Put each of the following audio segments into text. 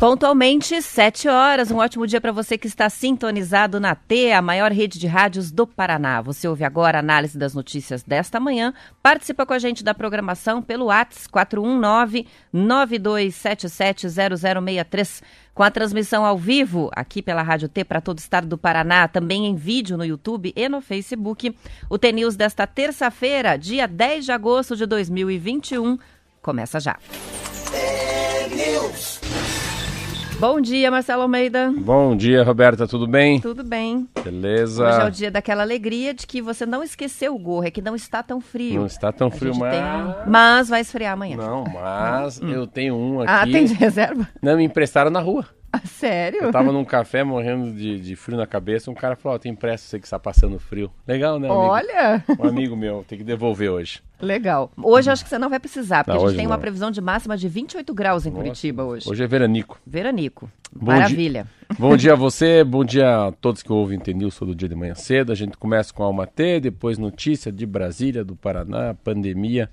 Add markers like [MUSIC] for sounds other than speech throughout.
Pontualmente, 7 horas. Um ótimo dia para você que está sintonizado na T, a maior rede de rádios do Paraná. Você ouve agora a análise das notícias desta manhã. Participa com a gente da programação pelo WhatsApp 419-9277-0063. Com a transmissão ao vivo aqui pela Rádio T para todo o estado do Paraná, também em vídeo no YouTube e no Facebook. O T-News desta terça-feira, dia 10 de agosto de 2021, começa já. T-News. Bom dia, Marcelo Almeida. Bom dia, Roberta, tudo bem? Tudo bem. Beleza. Hoje é o dia daquela alegria de que você não esqueceu o gorro, é que não está tão frio. Não está tão A frio, mas... tem Mas vai esfriar amanhã. Não, mas eu tenho um aqui. Ah, tem de reserva? Não, me emprestaram na rua. [LAUGHS] Ah, sério? Eu tava num café morrendo de, de frio na cabeça, um cara falou, ó, tem empresto você que está passando frio. Legal, né, amigo? Olha, Um amigo meu, tem que devolver hoje. legal. Hoje acho que você não vai precisar, porque Não, a gente tem uma não. previsão de máxima de 28 graus em Nossa, Curitiba hoje. Hoje é veranico. Veranico. Bom Maravilha. Bom dia a [LAUGHS] você, bom dia a todos que ouvem T-News todo dia de manhã cedo. A gente começa com Alma T, depois notícia de Brasília, do Paraná, pandemia.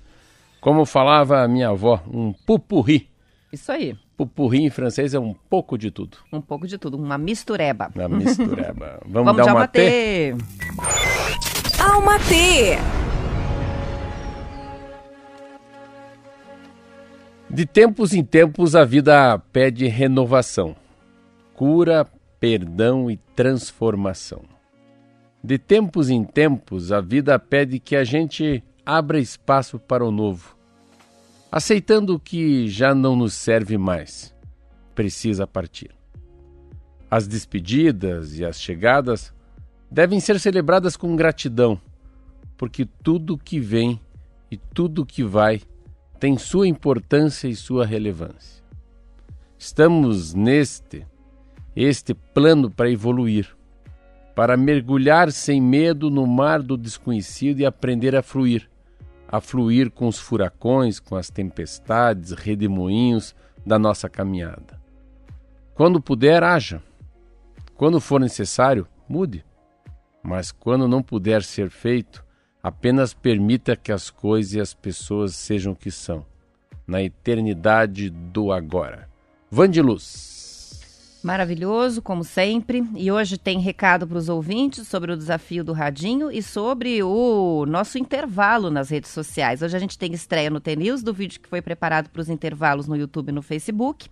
Como falava a minha avó, um pupurri. Isso aí. Pupurri em francês é um pouco de tudo. Um pouco de tudo, uma mistureba. Na mistureba. [LAUGHS] Vamos, Vamos dar já uma. T? Alma T. De tempos em tempos a vida pede renovação, cura, perdão e transformação. De tempos em tempos a vida pede que a gente abra espaço para o novo, aceitando o que já não nos serve mais, precisa partir. As despedidas e as chegadas devem ser celebradas com gratidão, porque tudo que vem e tudo que vai tem sua importância e sua relevância. Estamos neste este plano para evoluir, para mergulhar sem medo no mar do desconhecido e aprender a fluir, a fluir com os furacões, com as tempestades, redemoinhos da nossa caminhada. Quando puder, haja. Quando for necessário, mude. Mas quando não puder ser feito, apenas permita que as coisas e as pessoas sejam o que são, na eternidade do agora. Vandiluz. Maravilhoso, como sempre. E hoje tem recado para os ouvintes sobre o desafio do Radinho e sobre o nosso intervalo nas redes sociais. Hoje a gente tem estreia no TNews do vídeo que foi preparado para os intervalos no YouTube e no Facebook.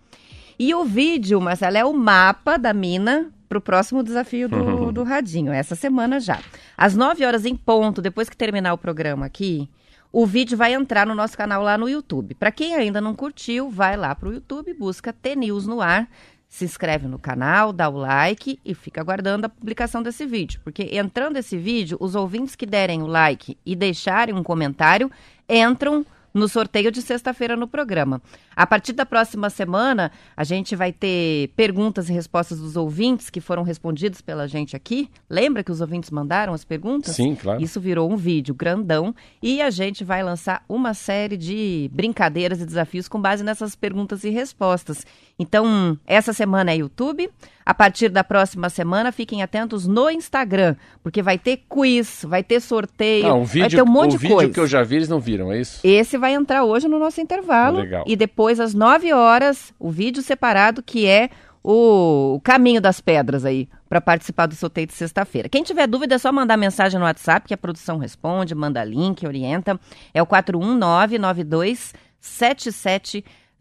E o vídeo, Marcelo, é o mapa da mina para o próximo desafio do, [LAUGHS] do Radinho, essa semana já. Às 9 horas em ponto, depois que terminar o programa aqui, o vídeo vai entrar no nosso canal lá no YouTube. Para quem ainda não curtiu, vai lá para o YouTube, busca T-News no ar, se inscreve no canal, dá o like e fica aguardando a publicação desse vídeo. Porque entrando esse vídeo, os ouvintes que derem o like e deixarem um comentário entram no sorteio de sexta-feira no programa. A partir da próxima semana, a gente vai ter perguntas e respostas dos ouvintes que foram respondidos pela gente aqui. Lembra que os ouvintes mandaram as perguntas? Sim, claro. Isso virou um vídeo grandão e a gente vai lançar uma série de brincadeiras e desafios com base nessas perguntas e respostas. Então, essa semana é YouTube. A partir da próxima semana, fiquem atentos no Instagram, porque vai ter quiz, vai ter sorteio, Ah, o vai vídeo, ter um monte o de vídeo coisa. que eu já vi, eles não viram, é isso? Esse vai entrar hoje no nosso intervalo. Legal. E depois, às 9 horas, o vídeo separado, que é o, o caminho das pedras aí, para participar do sorteio de sexta-feira. Quem tiver dúvida é só mandar mensagem no WhatsApp, que a produção responde, manda link, orienta. É o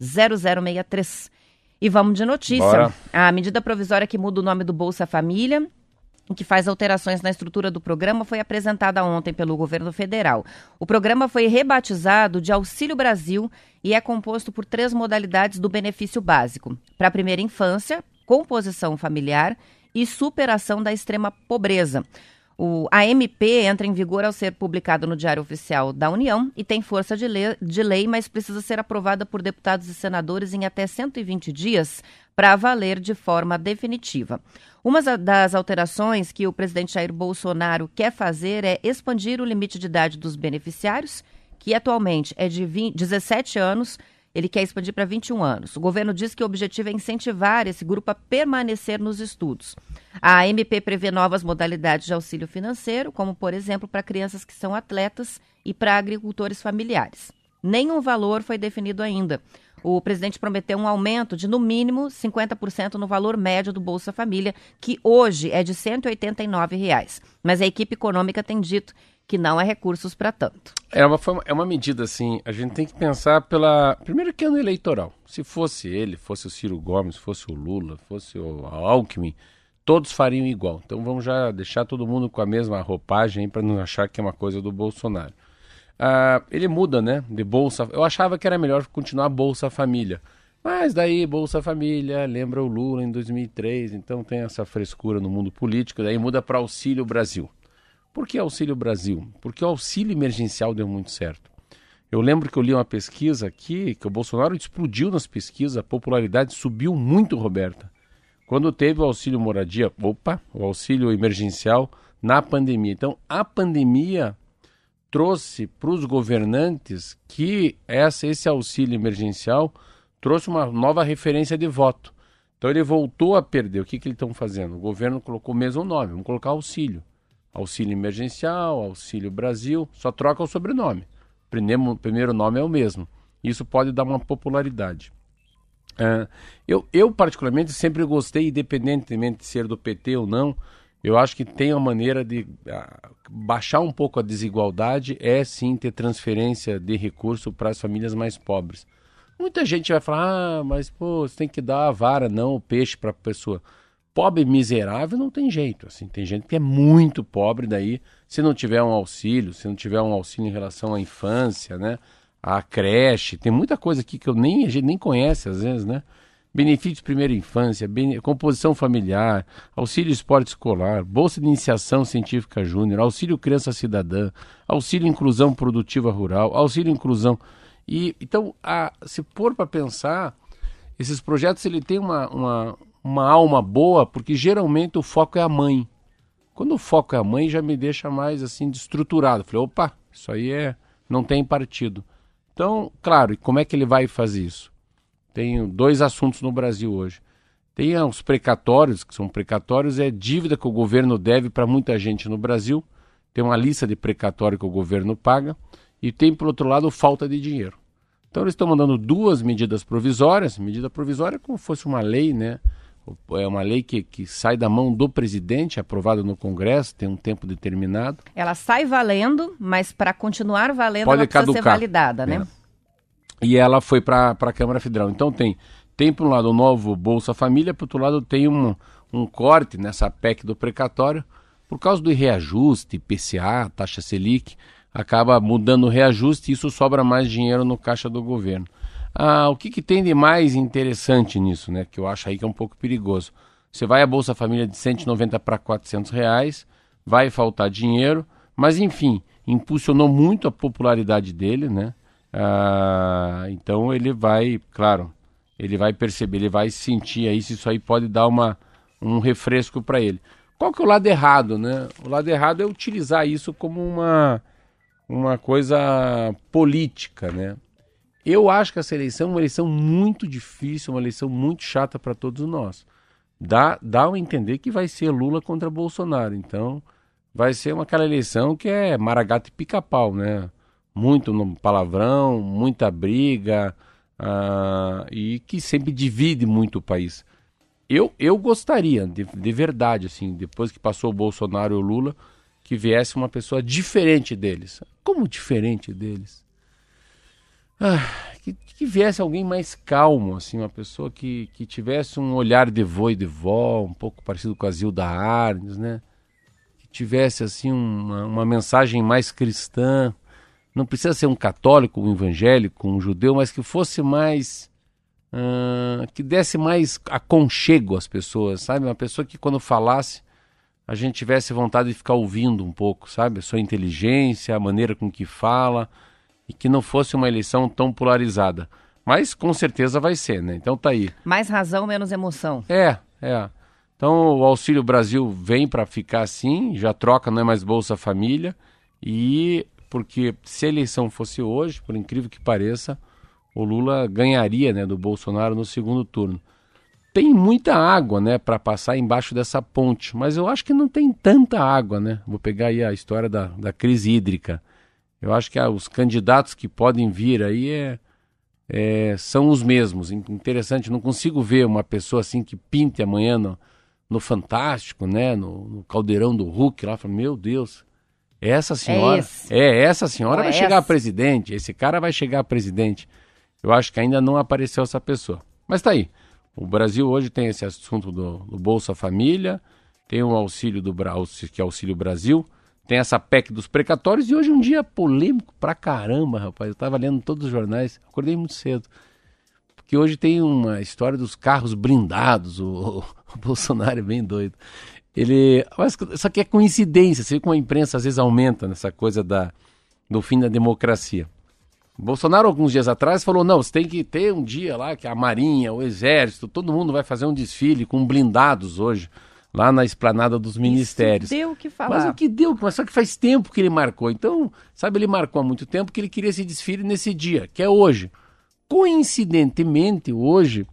41992770063. E vamos de notícia. Bora. A medida provisória que muda o nome do Bolsa Família que faz alterações na estrutura do programa foi apresentada ontem pelo governo federal. O programa foi rebatizado de Auxílio Brasil e é composto por três modalidades do benefício básico: para a primeira infância, composição familiar e superação da extrema pobreza. O, a MP entra em vigor ao ser publicado no Diário Oficial da União e tem força de lei, de lei, mas precisa ser aprovada por deputados e senadores em até 120 dias para valer de forma definitiva. Uma das alterações que o presidente Jair Bolsonaro quer fazer é expandir o limite de idade dos beneficiários, que atualmente é de 20, 17 anos ele quer expandir para 21 anos. O governo diz que o objetivo é incentivar esse grupo a permanecer nos estudos. A MP prevê novas modalidades de auxílio financeiro, como, por exemplo, para crianças que são atletas e para agricultores familiares. Nenhum valor foi definido ainda. O presidente prometeu um aumento de, no mínimo, 50% no valor médio do Bolsa Família, que hoje é de 189 reais. Mas a equipe econômica tem dito que não há recursos para tanto. É uma, é uma medida assim, a gente tem que pensar pela. Primeiro que ano eleitoral. Se fosse ele, fosse o Ciro Gomes, fosse o Lula, fosse o Alckmin, todos fariam igual. Então vamos já deixar todo mundo com a mesma roupagem para não achar que é uma coisa do Bolsonaro. Ah, ele muda, né? De Bolsa. Eu achava que era melhor continuar Bolsa Família. Mas daí Bolsa Família lembra o Lula em 2003, então tem essa frescura no mundo político, daí muda para Auxílio Brasil. Por que Auxílio Brasil? Porque o auxílio emergencial deu muito certo. Eu lembro que eu li uma pesquisa aqui, que o Bolsonaro explodiu nas pesquisas, a popularidade subiu muito, Roberta. Quando teve o auxílio moradia, opa, o auxílio emergencial na pandemia. Então, a pandemia trouxe para os governantes que essa, esse auxílio emergencial trouxe uma nova referência de voto. Então ele voltou a perder. O que, que eles estão fazendo? O governo colocou o mesmo nome, vamos colocar auxílio. Auxílio Emergencial, Auxílio Brasil, só troca o sobrenome. Primeiro, primeiro nome é o mesmo. Isso pode dar uma popularidade. Uh, eu, eu, particularmente, sempre gostei, independentemente de ser do PT ou não, eu acho que tem uma maneira de baixar um pouco a desigualdade, é sim ter transferência de recurso para as famílias mais pobres. Muita gente vai falar, ah, mas pô, você tem que dar a vara, não o peixe para a pessoa pobre miserável não tem jeito. Assim, tem gente que é muito pobre daí, se não tiver um auxílio, se não tiver um auxílio em relação à infância, né? A creche, tem muita coisa aqui que eu nem, a gente nem conhece às vezes, né? Benefícios primeira infância, composição familiar, auxílio esporte escolar, bolsa de iniciação científica júnior, auxílio criança cidadã, auxílio inclusão produtiva rural, auxílio inclusão. E então, a, se for para pensar, esses projetos ele tem uma, uma, uma alma boa, porque geralmente o foco é a mãe. Quando o foco é a mãe, já me deixa mais assim destruturado. Falei, opa, isso aí é não tem partido. Então, claro, e como é que ele vai fazer isso? Tem dois assuntos no Brasil hoje. Tem os precatórios, que são precatórios, é dívida que o governo deve para muita gente no Brasil. Tem uma lista de precatório que o governo paga. E tem, por outro lado, falta de dinheiro. Então, eles estão mandando duas medidas provisórias. Medida provisória como fosse uma lei, né? É uma lei que, que sai da mão do presidente, aprovada no Congresso, tem um tempo determinado. Ela sai valendo, mas para continuar valendo Pode ela precisa caducar. ser validada, né? É. E ela foi para a Câmara Federal. Então tem, tem por um lado o novo Bolsa Família, por outro lado tem um, um corte nessa PEC do precatório, por causa do reajuste, PCA, taxa Selic, acaba mudando o reajuste e isso sobra mais dinheiro no caixa do governo. Ah, o que, que, tem de mais interessante nisso, né? Que eu acho aí que é um pouco perigoso. Você vai a Bolsa Família de 190 para 400 reais, vai faltar dinheiro, mas enfim, impulsionou muito a popularidade dele, né? Ah, então ele vai, claro, ele vai perceber, ele vai sentir aí se isso aí pode dar uma, um refresco para ele. Qual que é o lado errado, né? O lado errado é utilizar isso como uma, uma coisa política, né? Eu acho que essa eleição é uma eleição muito difícil, uma eleição muito chata para todos nós. Dá, dá a entender que vai ser Lula contra Bolsonaro. Então, vai ser uma, aquela eleição que é maragato e pica-pau, né? Muito palavrão, muita briga, uh, e que sempre divide muito o país. Eu, eu gostaria, de, de verdade, assim, depois que passou o Bolsonaro e o Lula, que viesse uma pessoa diferente deles. Como diferente deles? Ah, que, que, viesse alguém mais calmo, assim, uma pessoa que, que tivesse um olhar de vô e de vó, um pouco parecido com a Zilda Arnes, né? Que tivesse, assim, uma, uma mensagem mais cristã. Não precisa ser um católico, um evangélico, um judeu, mas que fosse mais. Uh, que desse mais aconchego às pessoas, sabe? Uma pessoa que quando falasse a gente tivesse vontade de ficar ouvindo um pouco, sabe? A sua inteligência, a maneira com que fala, e que não fosse uma eleição tão polarizada. Mas com certeza vai ser, né? Então tá aí. Mais razão, menos emoção. É, é. Então o Auxílio Brasil vem para ficar assim, já troca, não é mais Bolsa Família. E porque se a eleição fosse hoje, por incrível que pareça, o Lula ganharia né, do Bolsonaro no segundo turno. Tem muita água né, para passar embaixo dessa ponte, mas eu acho que não tem tanta água. Né? Vou pegar aí a história da, da crise hídrica. Eu acho que ah, os candidatos que podem vir aí é, é, são os mesmos. Interessante, não consigo ver uma pessoa assim que pinte amanhã no, no Fantástico, né? No, no Caldeirão do Hulk lá, fala, meu Deus, essa senhora, é, é essa senhora Ou vai é chegar a presidente, esse cara vai chegar a presidente. Eu acho que ainda não apareceu essa pessoa. Mas tá aí. O Brasil hoje tem esse assunto do, do Bolsa Família, tem o auxílio do que é o Auxílio Brasil, tem essa PEC dos precatórios e hoje um dia polêmico pra caramba, rapaz. Eu tava lendo todos os jornais, acordei muito cedo. Porque hoje tem uma história dos carros blindados, o, o Bolsonaro é bem doido. Ele. Mas isso aqui é coincidência, você vê como a imprensa às vezes aumenta nessa coisa da, do fim da democracia. Bolsonaro, alguns dias atrás, falou: não, você tem que ter um dia lá que a Marinha, o Exército, todo mundo vai fazer um desfile com blindados hoje, lá na esplanada dos ministérios. Isso deu o que falar. Mas o que deu, mas só que faz tempo que ele marcou. Então, sabe, ele marcou há muito tempo que ele queria esse desfile nesse dia, que é hoje. Coincidentemente, hoje,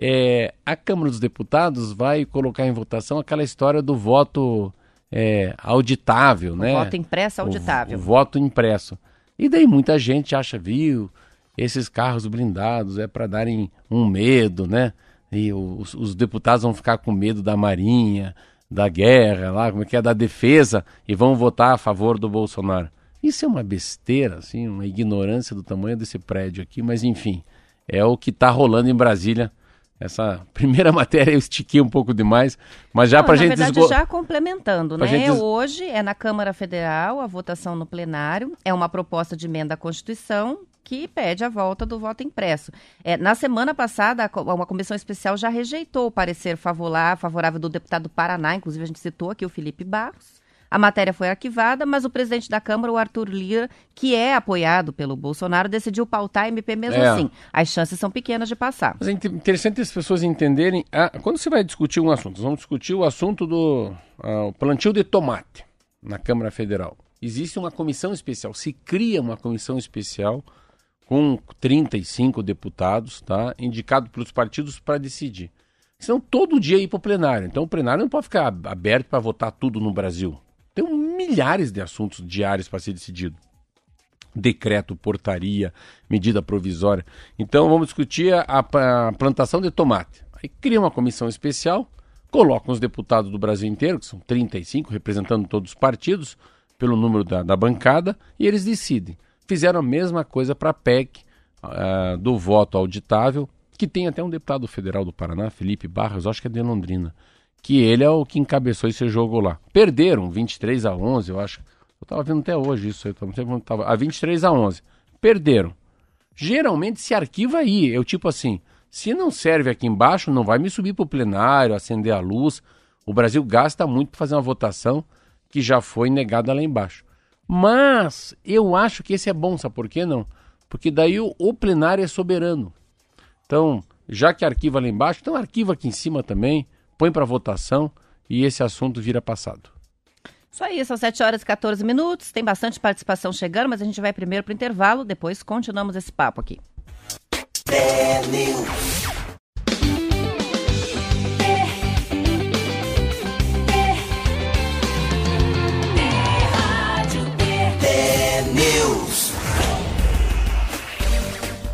é, a Câmara dos Deputados vai colocar em votação aquela história do voto é, auditável, o né? Voto impresso auditável. O, o, voto impresso. E daí muita gente acha, viu, esses carros blindados é para darem um medo, né? E os, os, deputados vão ficar com medo da Marinha, da guerra, lá, como é que é, da defesa, e vão votar a favor do Bolsonaro. Isso é uma besteira, assim, uma ignorância do tamanho desse prédio aqui, mas enfim, é o que está rolando em Brasília essa [LAUGHS] primeira matéria eu estiquei um pouco demais, mas já para a gente... Na verdade, desgo... já complementando, pra né? Hoje é na Câmara Federal a votação no plenário, é uma proposta de emenda à Constituição que pede a volta do voto impresso. É, na semana passada, uma comissão especial já rejeitou o parecer favorável do deputado do Paraná, inclusive a gente citou aqui o Felipe Barros, a matéria foi arquivada, mas o presidente da Câmara, o Arthur Lira, que é apoiado pelo Bolsonaro, decidiu pautar a MP mesmo é. assim. As chances são pequenas de passar. Mas é interessante as pessoas entenderem. Ah, quando você vai discutir um assunto, vamos discutir o assunto do ah, plantio de tomate na Câmara Federal. Existe uma comissão especial, se cria uma comissão especial com 35 deputados, tá? Indicado pelos partidos para decidir. Senão todo dia ir para o plenário. Então o plenário não pode ficar aberto para votar tudo no Brasil. Tem milhares de assuntos diários para ser decidido. Decreto, portaria, medida provisória. Então vamos discutir a, a plantação de tomate. Aí cria uma comissão especial, colocam os deputados do Brasil inteiro, que são 35, representando todos os partidos, pelo número da, da bancada, e eles decidem. Fizeram a mesma coisa para a PEC uh, do voto auditável, que tem até um deputado federal do Paraná, Felipe Barros, acho que é de Londrina, que ele é o que encabeçou esse jogo lá. Perderam 23 a 11, eu acho. Eu estava vendo até hoje isso, eu não sei quando tava. A 23 a 11. Perderam. Geralmente se arquiva aí. Eu tipo assim, se não serve aqui embaixo, não vai me subir para o plenário, acender a luz. O Brasil gasta muito para fazer uma votação que já foi negada lá embaixo. Mas eu acho que esse é bom, sabe por quê não? Porque daí o, o plenário é soberano. Então, já que arquiva lá embaixo, então arquiva aqui em cima também põe para votação e esse assunto vira passado. Isso aí, são 7 horas e 14 minutos. Tem bastante participação chegando, mas a gente vai primeiro para o intervalo, depois continuamos esse papo aqui.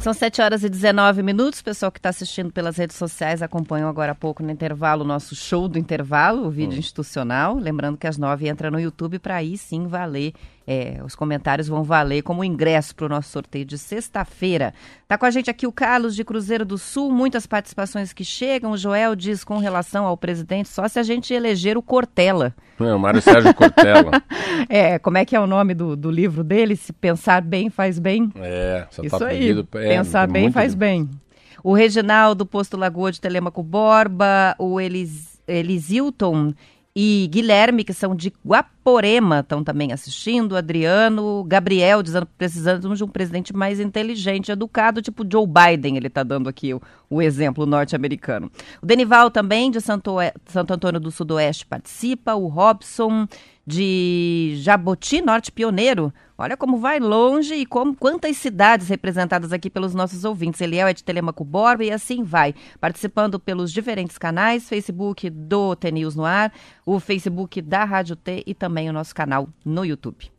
São 7 horas e 19 minutos. O pessoal que está assistindo pelas redes sociais acompanhou agora há pouco no intervalo o nosso show do intervalo, o vídeo hum. institucional. Lembrando que às 9 entra no YouTube para aí sim valer é, os comentários vão valer como ingresso para o nosso sorteio de sexta-feira. Tá com a gente aqui o Carlos de Cruzeiro do Sul, muitas participações que chegam. O Joel diz com relação ao presidente, só se a gente eleger o Cortella. É, o Mário Sérgio Cortella. [LAUGHS] é, como é que é o nome do, do livro dele? Se pensar bem, faz bem. É, só Isso tá aí. Pedido, é, pensar bem, faz bem. O Reginaldo Posto Lagoa de Telemaco Borba, o Elis, Elisilton e Guilherme, que são de Guaporema, estão também assistindo. Adriano, Gabriel, dizendo que precisamos de um presidente mais inteligente, educado, tipo Joe Biden, ele está dando aqui o, o exemplo norte-americano. O Denival também, de Santo, Santo Antônio do Sudoeste, participa. O Robson, de Jaboti, Norte Pioneiro. Olha como vai longe e como quantas cidades representadas aqui pelos nossos ouvintes. Eliel é de Telemaco Borba e assim vai, participando pelos diferentes canais, Facebook do TNews no ar, o Facebook da Rádio T e também o nosso canal no YouTube.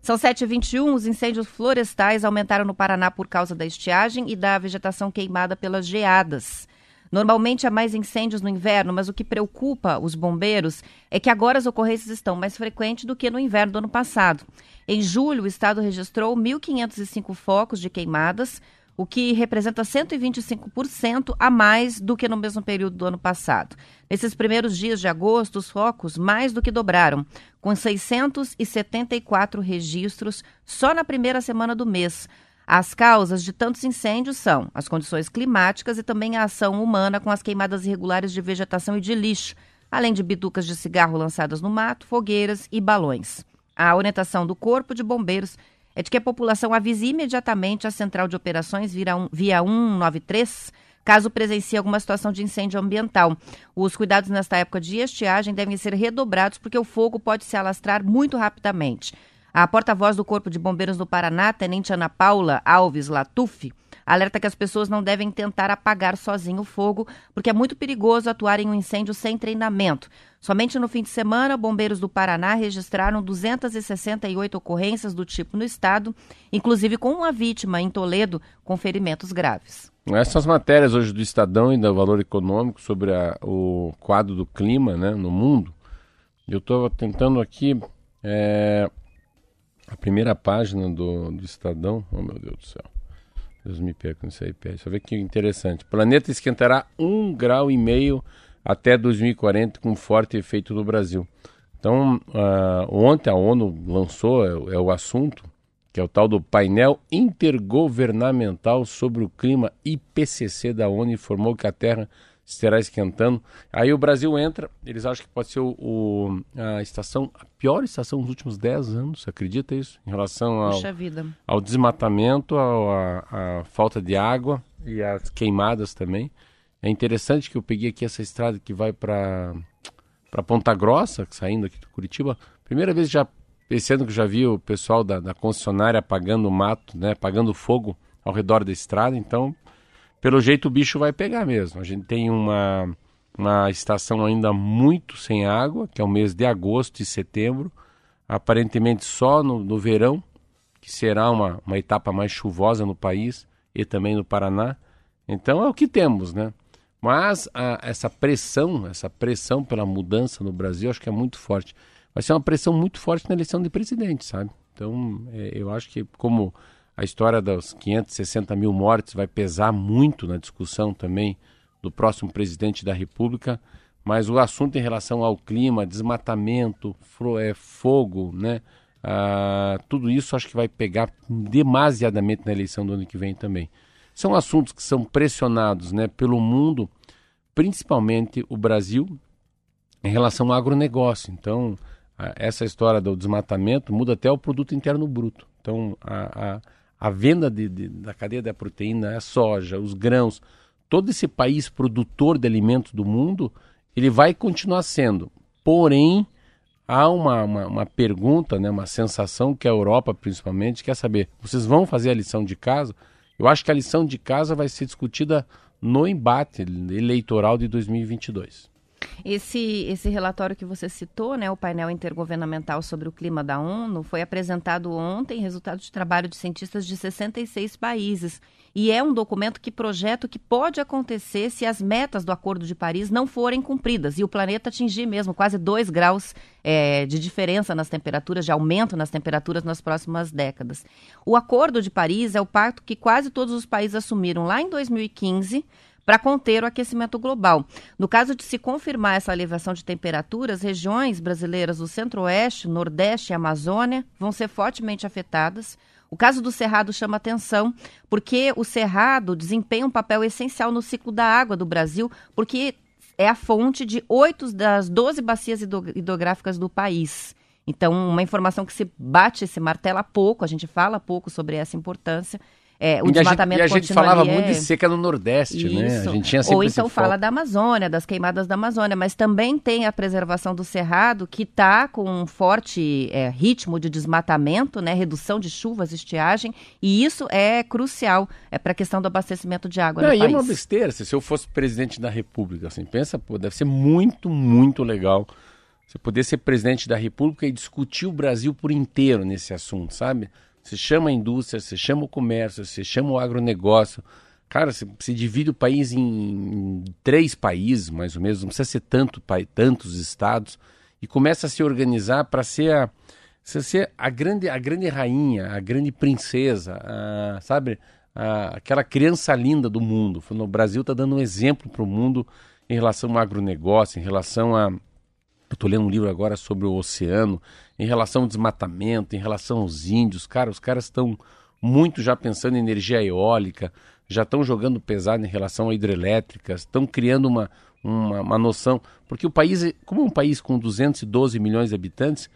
São 7h21, os incêndios florestais aumentaram no Paraná por causa da estiagem e da vegetação queimada pelas geadas. Normalmente há mais incêndios no inverno, mas o que preocupa os bombeiros é que agora as ocorrências estão mais frequentes do que no inverno do ano passado. Em julho, o estado registrou 1.505 focos de queimadas, o que representa 125% a mais do que no mesmo período do ano passado. Nesses primeiros dias de agosto, os focos mais do que dobraram, com 674 registros só na primeira semana do mês. As causas de tantos incêndios são as condições climáticas e também a ação humana com as queimadas irregulares de vegetação e de lixo, além de bitucas de cigarro lançadas no mato, fogueiras e balões. A orientação do Corpo de Bombeiros é de que a população avise imediatamente a central de operações via, um, via 193 caso presencie alguma situação de incêndio ambiental. Os cuidados nesta época de estiagem devem ser redobrados porque o fogo pode se alastrar muito rapidamente. A porta-voz do Corpo de Bombeiros do Paraná, Tenente Ana Paula Alves Latuf, alerta que as pessoas não devem tentar apagar sozinho o fogo, porque é muito perigoso atuar em um incêndio sem treinamento. Somente no fim de semana, bombeiros do Paraná registraram 268 ocorrências do tipo no estado, inclusive com uma vítima em Toledo com ferimentos graves. Essas matérias hoje do Estadão e do Valor Econômico sobre a, o quadro do clima né, no mundo, eu estou tentando aqui é, a primeira página do, do Estadão, oh meu Deus do céu. Deus me perca aí, Deixa eu ver que interessante. planeta esquentará um grau e meio até 2040 com forte efeito no Brasil. Então, uh, ontem a ONU lançou, é, é, o assunto, que é o tal do painel intergovernamental sobre o clima IPCC da ONU, informou que a Terra estará esquentando. Aí o Brasil entra, eles acham que pode ser o, o, a estação, a pior estação dos últimos 10 anos, acredita isso? Em relação ao, ao desmatamento, à falta de água e às queimadas também. É interessante que eu peguei aqui essa estrada que vai para Ponta Grossa, saindo aqui do Curitiba. Primeira vez já esse ano que já vi o pessoal da, da concessionária apagando o mato, né, apagando fogo ao redor da estrada. Então pelo jeito o bicho vai pegar mesmo. A gente tem uma, uma estação ainda muito sem água, que é o mês de agosto e setembro, aparentemente só no, no verão, que será uma, uma etapa mais chuvosa no país e também no Paraná. Então é o que temos, né? Mas a, essa pressão, essa pressão pela mudança no Brasil, acho que é muito forte. Vai ser uma pressão muito forte na eleição de presidente, sabe? Então, é, eu acho que como a história dos 560 mil mortes vai pesar muito na discussão também do próximo presidente da República, mas o assunto em relação ao clima, desmatamento, é, fogo, né? Ah, tudo isso acho que vai pegar demasiadamente na eleição do ano que vem também. São assuntos que são pressionados né, pelo mundo, principalmente o Brasil, em relação ao agronegócio. Então, essa história do desmatamento muda até o produto interno bruto. Então, a, a a venda de, de, da cadeia da proteína, a soja, os grãos, todo esse país produtor de alimentos do mundo, ele vai continuar sendo. Porém, há uma, uma, uma, pergunta, né, uma sensação que a Europa principalmente quer saber: vocês vão fazer a lição de casa? Eu acho que a lição de casa vai ser discutida no embate eleitoral de 2022. Esse, esse relatório que você citou, né, o painel intergovernamental sobre o clima da ONU, foi apresentado ontem, resultado de trabalho de cientistas de 66 países. E é um documento que projeta o que pode acontecer se as metas do Acordo de Paris não forem cumpridas e o planeta atingir mesmo quase 2 graus é, de diferença nas temperaturas, de aumento nas temperaturas nas próximas décadas. O Acordo de Paris é o pacto que quase todos os países assumiram lá em 2015 para conter o aquecimento global. No caso de se confirmar essa elevação de temperaturas, regiões brasileiras do Centro-Oeste, Nordeste e Amazônia vão ser fortemente afetadas. O caso do Cerrado chama atenção porque o Cerrado desempenha um papel essencial no ciclo da água do Brasil, porque é a fonte de oito das 12 bacias hidrográficas do país. Então, uma informação que se bate, se martela pouco, a gente fala pouco sobre essa importância. É, o e desmatamento a gente, e a gente falava é... muito de seca no Nordeste, Isso. né? A gente tinha Ou então fala foco. da Amazônia, das queimadas da Amazônia, mas também tem a preservação do cerrado, que está com um forte é, ritmo de desmatamento, né? redução de chuvas, estiagem, e isso é crucial é, para a questão do abastecimento de água Não, e é país. uma besteira. Se eu fosse presidente da República, assim, pensa, pô, deve ser muito, muito legal você poder ser presidente da República e discutir o Brasil por inteiro nesse assunto, sabe? Você chama a indústria, você chama o comércio, você chama o agronegócio. Cara, você, divide o país em, em, três países, mais ou menos, não precisa ser tanto, tantos estados, e começa a se organizar para ser a, ser a grande, a grande rainha, a grande princesa, a, sabe? A, aquela criança linda do mundo. O Brasil está dando um exemplo para o mundo em relação ao agronegócio, em relação a. Eu estou lendo um livro agora sobre o oceano, em relação ao desmatamento, em relação aos índios. Cara, os caras estão muito já pensando em energia eólica, já estão jogando pesado em relação a hidrelétricas, estão criando uma, uma, uma, noção. Porque o país, como é um país com 212 milhões de habitantes,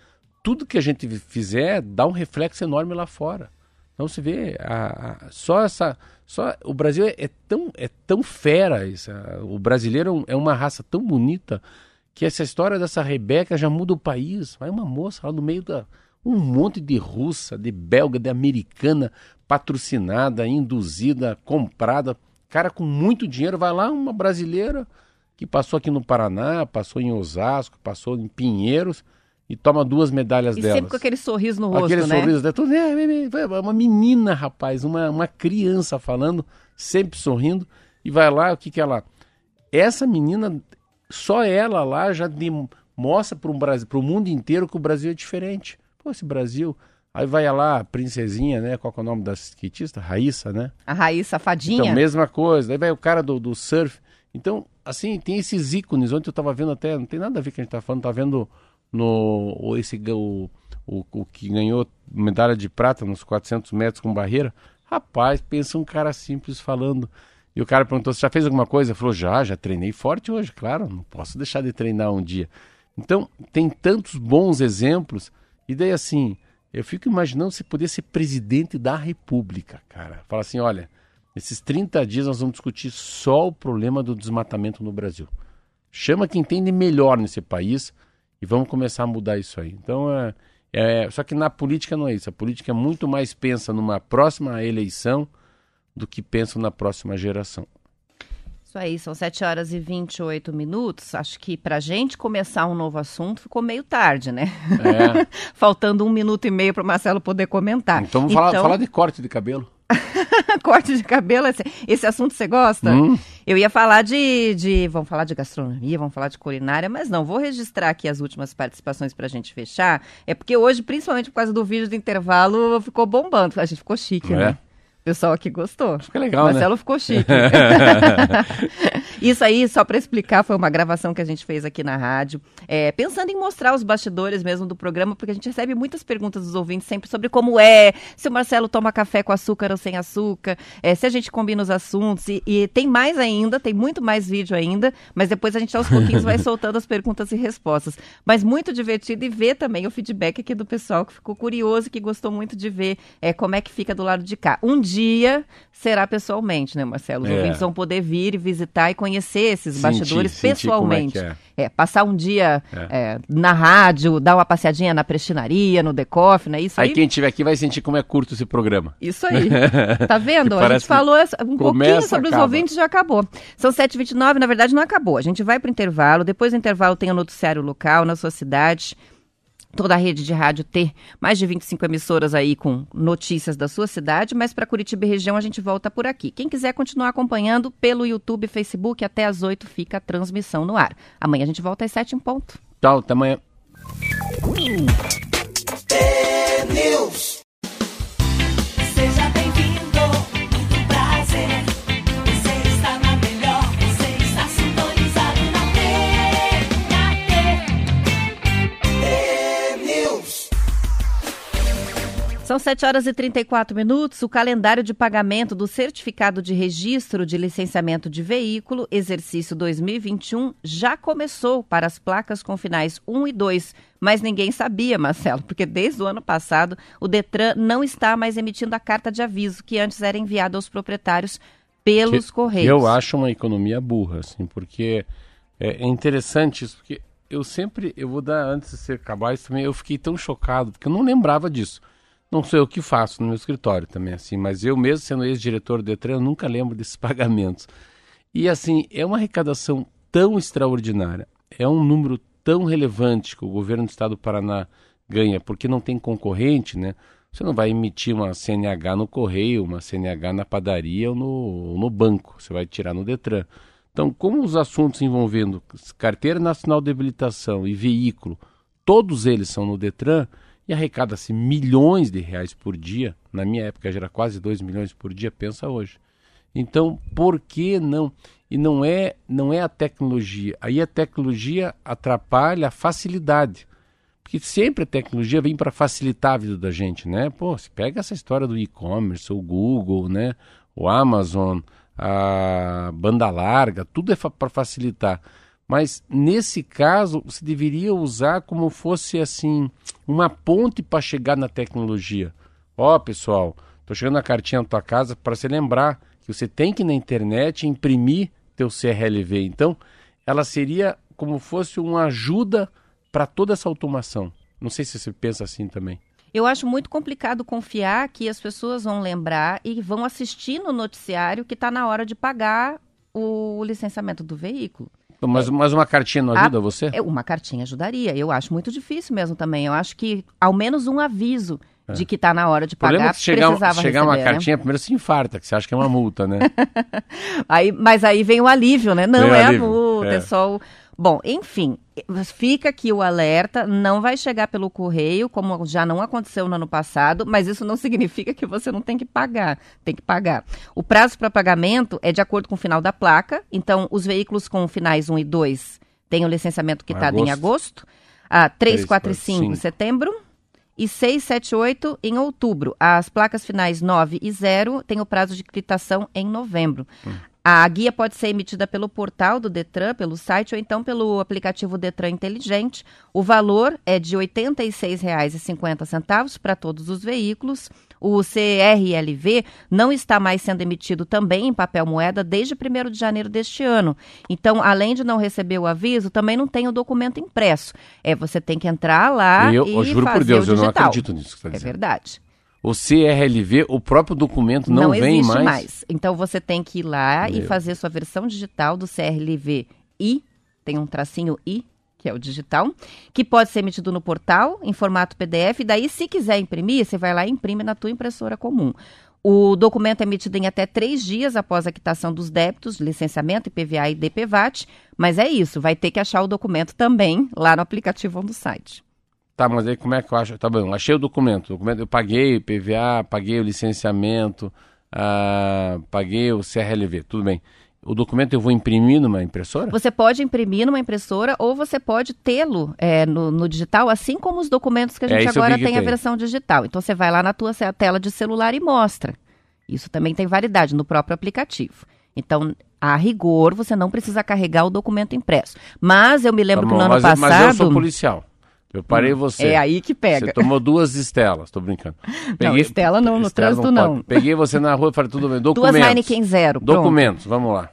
tudo que a gente fizer dá um reflexo enorme lá fora. Então você vê, a, a, só essa. Só, o Brasil é, é tão, é tão fera, isso, o brasileiro é uma raça tão bonita que essa história dessa Rebeca já muda o país. Vai uma moça lá no meio da. Um monte de russa, de belga, de americana, patrocinada, induzida, comprada. Cara com muito dinheiro, vai lá uma brasileira que passou aqui no Paraná, passou em Osasco, passou em Pinheiros e toma duas medalhas e delas. sempre com aquele sorriso no rosto, aquele né? sorriso dela. Tudo, é, uma menina, rapaz, uma, uma criança falando, sempre sorrindo. E vai lá, o que que ela... Essa menina só ela lá já mostra para o mundo inteiro que o Brasil é diferente. Pô, esse Brasil. Aí vai lá a princesinha, né? Qual é o nome da skatista? Raíssa, né? A Raíssa Fadinha. Então, mesma coisa. Aí vai o cara do, do surf. Então, assim, tem esses ícones. Ontem eu tava vendo até, não tem nada a ver com o que a gente tá falando, tá vendo no esse o, o, o que ganhou medalha de prata nos 400 metros com barreira. Rapaz, pensa um cara simples falando. E o cara perguntou: Você já fez alguma coisa? Falou: Já, já treinei forte hoje, claro, não posso deixar de treinar um dia. Então, tem tantos bons exemplos. E daí, assim, eu fico imaginando se poder ser presidente da República, cara. Fala assim: olha, esses 30 dias nós vamos discutir só o problema do desmatamento no Brasil. Chama quem entende melhor nesse país e vamos começar a mudar isso aí. Então, é, é, só que na política não é isso. A política muito mais pensa numa próxima eleição do que pensa na próxima geração. Isso aí, são 7 horas e 28 minutos. Acho que para gente começar um novo assunto ficou meio tarde, né? É. [LAUGHS] Faltando um minuto e meio para o Marcelo poder comentar. Então vamos falar, falar de corte de cabelo. [LAUGHS] corte de cabelo, esse, esse, assunto você gosta? Hum. Eu ia falar de, de. Vamos falar de gastronomia, vamos falar de culinária, mas não, vou registrar aqui as últimas participações para a gente fechar. É porque hoje, principalmente por causa do vídeo do intervalo, ficou bombando. A gente ficou chique, É. né? Pessoal aqui gostou. Fica legal, Marcelo né? ficou chique. [LAUGHS] [LAUGHS] Isso aí, só para explicar, foi uma gravação que a gente fez aqui na rádio, é, pensando em mostrar os bastidores mesmo do programa, porque a gente recebe muitas perguntas dos ouvintes sempre sobre como é, se o Marcelo toma café com açúcar ou sem açúcar, é, se a gente combina os assuntos, e, e tem mais ainda, tem muito mais vídeo ainda, mas depois a gente aos pouquinhos vai [LAUGHS] soltando as perguntas e respostas. Mas muito divertido e ver também o feedback aqui do pessoal que ficou curioso e que gostou muito de ver é, como é que fica do lado de cá. Um dia será pessoalmente, né, Marcelo? Os É. ouvintes vão poder vir e visitar e conhecer esses Sentir, bastidores sentir é pessoalmente. que é. É, passar um dia É. é, na rádio, dar uma passeadinha na prestinaria, no decoff, né? Isso aí. Aí quem estiver aqui vai sentir como é curto esse programa. Isso [LAUGHS] aí. Tá vendo? A gente falou um pouquinho sobre os acaba. ouvintes e já acabou. São 7h29, na verdade não acabou. A gente vai para o intervalo, depois do intervalo tem o noticiário local na sua cidade. Toda a rede de rádio ter mais de 25 emissoras aí com notícias da sua cidade, mas para Curitiba e região a gente volta por aqui. Quem quiser continuar acompanhando pelo YouTube e Facebook, até às 8 fica a transmissão no ar. Amanhã a gente volta às 7 em ponto. Tchau, até amanhã. São 7 horas e 34 minutos. O calendário de pagamento do certificado de registro de licenciamento de veículo, exercício 2021, já começou para as placas com finais 1 e 2. Mas ninguém sabia, Marcelo, porque desde o ano passado o Detran não está mais emitindo a carta de aviso que antes era enviada aos proprietários pelos Que correios. Eu acho uma economia burra, assim, porque é, é interessante isso, porque eu sempre, eu vou dar, antes de você acabar isso também, eu fiquei tão chocado, porque eu não lembrava disso. Não sou eu que faço no meu escritório também, assim, mas eu mesmo sendo ex-diretor do Detran, eu nunca lembro desses [LAUGHS] pagamentos. E assim, é uma arrecadação tão extraordinária, é um número tão relevante que o governo do estado do Paraná ganha, porque não tem concorrente, né? Você não vai emitir uma CNH no correio, uma CNH na padaria ou no, ou no banco, você vai tirar no Detran. Então, como os assuntos envolvendo carteira nacional de habilitação e veículo, todos eles são no Detran e arrecada-se milhões de reais por dia, na minha época já era quase 2 milhões por dia, pensa hoje. Então, por que não? E não é, não é a tecnologia. Aí a tecnologia atrapalha a facilidade. Porque sempre a tecnologia vem para facilitar a vida da gente, né? Pô, você pega essa história do e-commerce, o Google, né? O Amazon, a banda larga, tudo é fa para facilitar. Mas nesse caso, você deveria usar como fosse assim, uma ponte para chegar na tecnologia. Ó, pessoal, tô chegando a cartinha na tua casa para você lembrar que você tem que ir na internet imprimir teu CRLV. Então, ela seria como fosse uma ajuda para toda essa automação. Não sei se você pensa assim também. Eu acho muito complicado confiar que as pessoas vão lembrar e vão assistir no noticiário que está na hora de pagar o licenciamento do veículo. Mas, mas uma cartinha não ajuda A- você? é, Uma cartinha ajudaria. Eu acho muito difícil mesmo também. Eu acho que ao menos um aviso de que está na hora de O problema pagar é que chegar, precisava chegar uma receber, né? cartinha, primeiro se infarta, que você acha que é uma multa, né? [LAUGHS] Aí, mas aí vem o alívio, né? Não Vem é alívio, a multa, é. é. só o. Bom, enfim, fica aqui o alerta, não vai chegar pelo correio, como já não aconteceu no ano passado, mas isso não [LAUGHS] significa que você não tem que pagar, tem que pagar. O prazo para pagamento é de acordo com o final da placa, então os veículos com finais 1 e 2 têm o licenciamento quitado em agosto, a 3, 4 e 5 em 5. setembro, e 6, 7, 8 em outubro. As placas finais 9 e 0 têm o prazo de quitação em novembro. A guia pode ser emitida pelo portal do Detran, pelo site, ou então pelo aplicativo Detran Inteligente. O valor é de R$ 86,50 para todos os veículos. O CRLV não está mais sendo emitido também em papel moeda desde 1 de janeiro deste ano. Então, além de não receber o aviso, também não tem o documento impresso. É, você tem que entrar lá eu, e eu juro fazer por Deus, o eu não digital. acredito nisso que você está É dizendo. verdade. O CRLV, o próprio documento não, vem existe mais. Então você tem que ir lá e Meu. fazer sua versão digital do CRLV I, tem um tracinho I, que é o digital, que pode ser emitido no portal em formato PDF. E daí, se quiser imprimir, você vai lá e imprime na tua impressora comum. O documento é emitido em até três dias após a quitação dos débitos, licenciamento, IPVA e DPVAT. Mas é isso, vai ter que achar o documento também lá no aplicativo ou no site. Tá, mas aí como é que eu acho? Tá bom, achei o documento. Documento eu paguei o PVA, paguei o licenciamento, ah, paguei o CRLV, tudo bem. O documento eu vou imprimir numa impressora? Você pode imprimir numa impressora ou você pode tê-lo é, no, no digital, assim como os documentos que a É, gente eu agora que tem a tem. versão digital. Então você vai lá na tua tela de celular e mostra. Isso também tem validade no próprio aplicativo. Então, a rigor, você não precisa carregar o documento impresso. Mas eu me lembro Tá que bom, no ano mas, passado. mas eu sou policial. Eu parei você. É aí que pega. Você tomou duas estelas, tô brincando. [LAUGHS] Não, Estela não, no Estela trânsito pode. não. Peguei você na rua e falei, tudo bem, Duas documentos. Heineken Zero. Pronto. Documentos, vamos lá.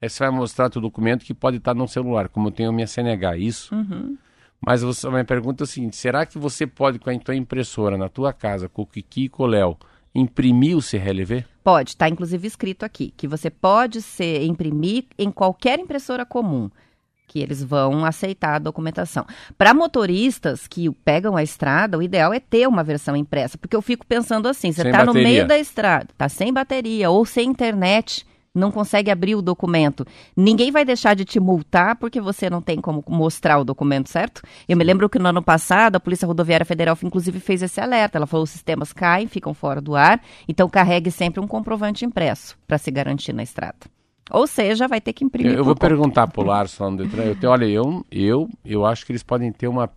Aí você vai mostrar teu documento que pode estar no celular, como eu tenho a minha CNH, isso? Uhum. Mas você, a minha pergunta é o seguinte, será que você pode, com a tua impressora, na tua casa, com o Kiki e com o Léo, imprimir o CRLV? Pode, está inclusive escrito aqui, que você pode ser imprimir em qualquer impressora comum, que eles vão aceitar a documentação. Para motoristas que pegam a estrada, o ideal é ter uma versão impressa, porque eu fico pensando assim, você está no meio da estrada, está sem bateria ou sem internet, não consegue abrir o documento. Ninguém vai deixar de te multar porque você não tem como mostrar o documento, certo? Eu me lembro que no ano passado a Polícia Rodoviária Federal inclusive fez esse alerta. Ela falou: os sistemas caem, ficam fora do ar, então carregue sempre um comprovante impresso para se garantir na estrada. Ou seja, vai ter que imprimir. Eu, eu vou conta. perguntar pro Larson lá no Detran. Eu olha, eu, eu, eu acho que eles podem ter uma.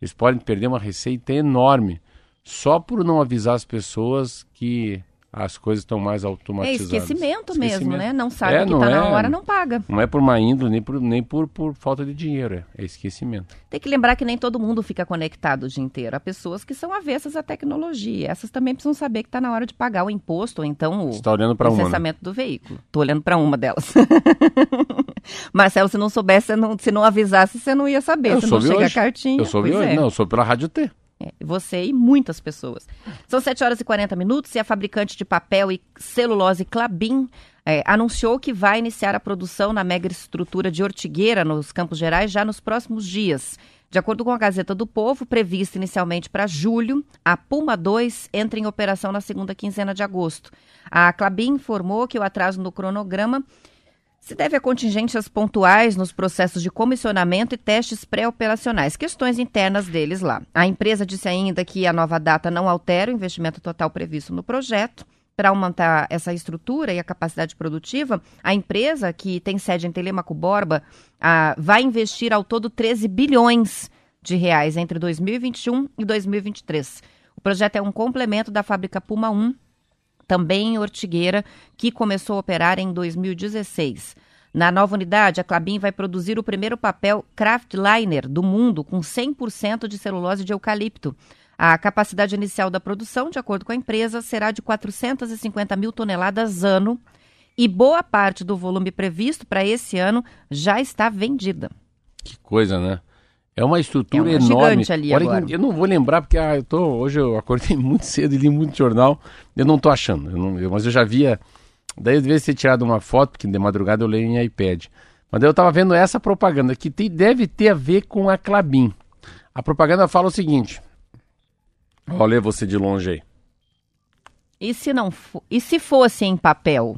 Eles podem perder uma receita enorme só por não avisar as pessoas que as coisas estão mais É automatizadas. esquecimento, mesmo, Esquecimento. né? Não sabe É, que não tá na é- hora, não paga. Não é por má índole, nem por, nem por, por falta de dinheiro, é, é esquecimento. Tem que lembrar que nem todo mundo fica conectado o dia inteiro. Há pessoas que são avessas à tecnologia. Essas também precisam saber que está na hora de pagar o imposto ou então o Você está olhando uma, né? do veículo. Tô olhando para uma delas. [LAUGHS] Marcelo, se não soubesse, se não, se não avisasse, você não ia saber. Eu se não chega hoje. a cartinha. Eu soube hoje, é. não, eu soube pela Rádio T. É, você e muitas pessoas. São 7 horas e 40 minutos e a fabricante de papel e celulose Clabin é, anunciou que vai iniciar a produção na mega estrutura de Ortigueira, nos Campos Gerais, já nos próximos dias. De acordo com a Gazeta do Povo, prevista inicialmente para julho, a Puma 2 entra em operação na segunda quinzena de agosto. A Clabin informou que o atraso no cronograma se deve a contingências pontuais nos processos de comissionamento e testes pré-operacionais, questões internas deles lá. A empresa disse ainda que a nova data não altera o investimento total previsto no projeto. Para aumentar essa estrutura e a capacidade produtiva, a empresa, que tem sede em Telemaco Borba, vai investir ao todo 13 bilhões de reais entre 2021 e 2023. O projeto é um complemento da fábrica Puma 1, também em Ortigueira, que começou a operar em 2016. Na nova unidade, a Clabin vai produzir o primeiro papel craftliner do mundo com 100% de celulose de eucalipto. A capacidade inicial da produção, de acordo com a empresa, será de 450 mil toneladas ano e boa parte do volume previsto para esse ano já está vendida. Que coisa, né? É uma estrutura É uma enorme. gigante ali Olha, agora. Eu não vou lembrar porque ah, eu tô, hoje eu acordei [LAUGHS] muito cedo e li muito jornal. Eu não tô achando, eu não- eu- mas eu já via. Daí eu devia ter tirado uma foto, porque de madrugada eu leio em iPad. Mas daí eu tava vendo essa propaganda que tem- deve ter a ver com a Clabin. A propaganda fala o seguinte. Olha você de longe aí. E se não fo- e se fosse em papel?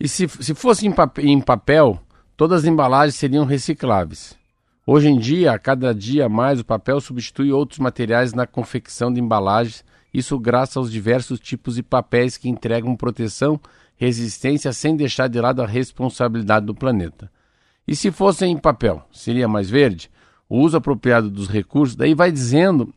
E se, se fosse em, pap- em papel, todas as embalagens seriam recicláveis. Hoje em dia, a cada dia mais, o papel substitui outros materiais na confecção de embalagens, isso graças aos diversos tipos de papéis que entregam proteção, resistência, sem deixar de lado a responsabilidade do planeta. E se fosse em papel, seria mais verde? O uso apropriado dos recursos, daí vai dizendo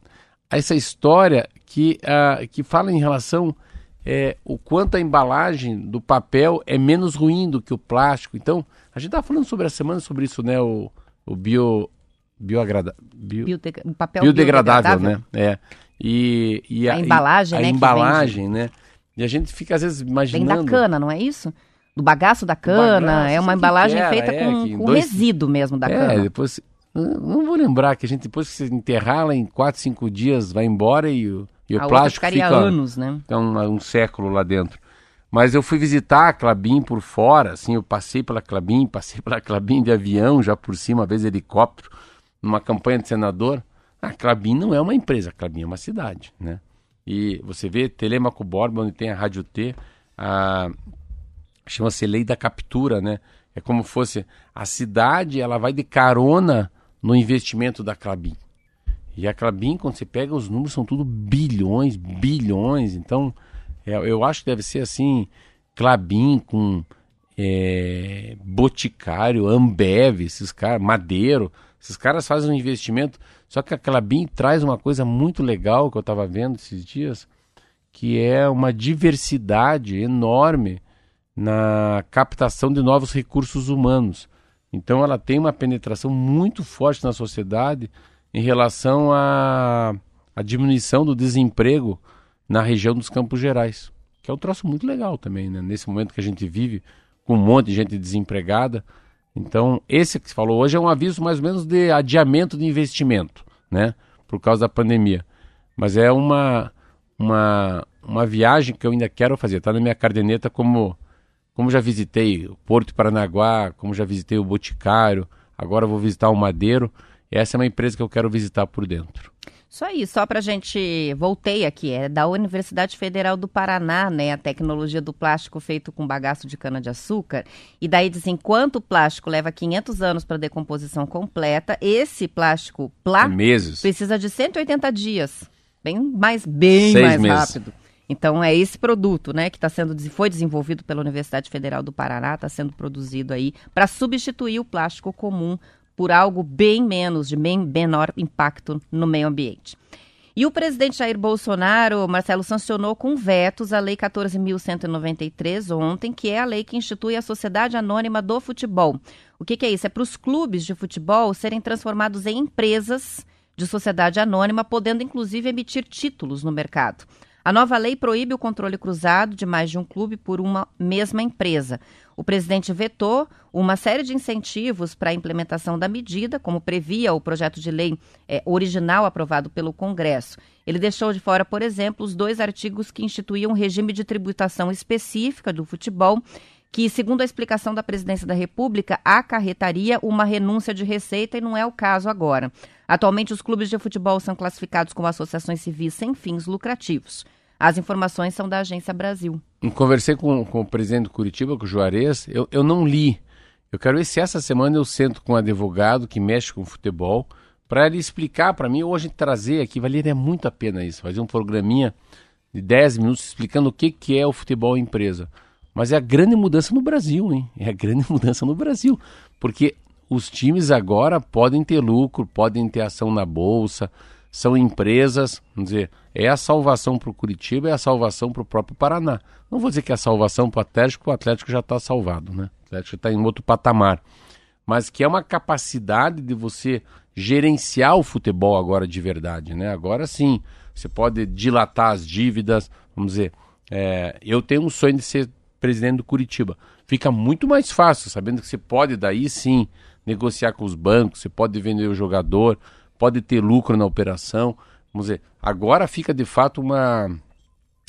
essa história que, ah, que fala em relação é, o quanto a embalagem do papel é menos ruim do que o plástico. Então, a gente estava falando sobre a semana sobre isso, né? O, o bio, bioagrada, bio, um papel biodegradável, biodegradável? né? É. E, e A embalagem, a né, que embalagem, né? E a gente fica às vezes Vem imaginando. da cana, não é isso? Do bagaço da cana. bagaço, é uma embalagem era, feita é, com, com dois- resíduo mesmo da é, cana. depois. eu Não vou lembrar que a gente, depois que você enterrar lá em 4, 5 dias, vai embora e o, e o a plástico fica anos, né? fica um, um século lá dentro. Mas eu fui visitar a Clabin por fora, assim, eu passei pela Clabin, [LAUGHS] passei pela Clabin de avião, já por cima, às vezes helicóptero, numa campanha de senador. A Clabin não é uma empresa, a Clabin é uma cidade, né? E você vê Telemaco Borba, onde tem a Rádio T, a chama-se Lei da Captura, né? É como fosse a cidade, ela vai de carona no investimento da Clabin. E a Clabin, quando você pega os números, são tudo bilhões, bilhões. Então, eu acho que deve ser assim, Clabin com é, Boticário, Ambev, esses caras, Madeiro, esses caras fazem um investimento. Só que a Clabin traz uma coisa muito legal que eu estava vendo esses dias, que é uma diversidade enorme na captação de novos recursos humanos. Então ela tem uma penetração muito forte na sociedade em relação à, à diminuição do desemprego na região dos Campos Gerais, que é um troço muito legal também, né? nesse momento que a gente vive com um monte de gente desempregada. Então, esse que você falou hoje é um aviso mais ou menos de adiamento de investimento, né? Por causa da pandemia. Mas é uma, uma, uma viagem que eu ainda quero fazer. Está na minha cardeneta como, como já visitei o Porto de Paranaguá, como já visitei o Boticário, agora vou visitar o Madeiro. Essa é uma empresa que eu quero visitar por dentro. Isso aí, só para a gente. Voltei aqui, é da Universidade Federal do Paraná, né? A tecnologia do plástico feito com bagaço de cana-de-açúcar. E daí diz: enquanto o plástico leva 500 anos para decomposição completa, esse plástico plá meses. precisa de 180 dias. Bem mais, bem Seis mais meses. rápido. Então é esse produto, né, que está sendo foi desenvolvido pela Universidade Federal do Paraná, está sendo produzido aí para substituir o plástico comum por algo bem menos, de bem menor impacto no meio ambiente. E o presidente Jair Bolsonaro, Marcelo, sancionou com vetos a Lei 14.193 ontem, que é a lei que institui a Sociedade Anônima do Futebol. O que, que é isso? É para os clubes de futebol serem transformados em empresas de sociedade anônima, podendo inclusive emitir títulos no mercado. A nova lei proíbe o controle cruzado de mais de um clube por uma mesma empresa. O presidente vetou uma série de incentivos para a implementação da medida, como previa o projeto de lei eh, original aprovado pelo Congresso. Ele deixou de fora, por exemplo, os dois artigos que instituíam um regime de tributação específica do futebol, que, segundo a explicação da presidência da República, acarretaria uma renúncia de receita e não é o caso agora. Atualmente, os clubes de futebol são classificados como associações civis sem fins lucrativos. As informações são da Agência Brasil. Conversei com, com o presidente do Curitiba, com o Juarez, eu, eu não li. Eu quero ver se essa semana eu sento com um advogado que mexe com futebol, para ele explicar para mim, gente trazer aqui, valeria muito a pena isso, fazer um programinha de 10 minutos explicando o que, que é o futebol empresa. Mas é a grande mudança no Brasil, hein? É a grande [LAUGHS] mudança no Brasil. Porque os times agora podem ter lucro, podem ter ação na bolsa, são empresas, vamos dizer, é a salvação para o Curitiba, é a salvação para o próprio Paraná. Não vou dizer que é a salvação para o Atlético, o Atlético já está salvado, né? O Atlético está em outro patamar. Mas que é uma capacidade de você gerenciar o futebol agora de verdade, né? Agora sim, você pode dilatar as dívidas, vamos dizer, é, eu tenho um sonho de ser presidente do Curitiba. Fica muito mais fácil, sabendo que você pode daí sim negociar com os bancos, você pode vender o jogador, pode ter lucro na operação. Vamos dizer, agora fica de fato uma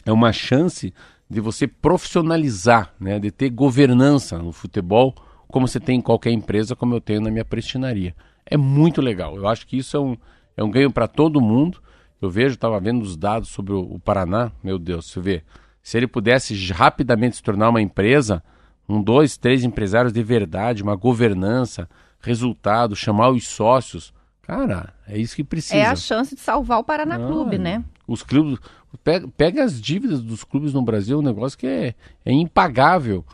é uma chance de você profissionalizar, né, de ter governança no futebol, como você tem em qualquer empresa, como eu tenho na minha prestinaria. É muito legal. Eu acho que isso é um, é um ganho para todo mundo. Eu vejo, estava vendo os dados sobre o, o Paraná, meu Deus, você vê, se ele pudesse rapidamente se tornar uma empresa, um, dois, três empresários de verdade, uma governança, resultado, chamar os sócios, cara, é isso que precisa. É a chance de salvar o Paraná Ah, Clube, né? Os clubes. Pega, pega as dívidas dos clubes no Brasil, um negócio que é, é impagável.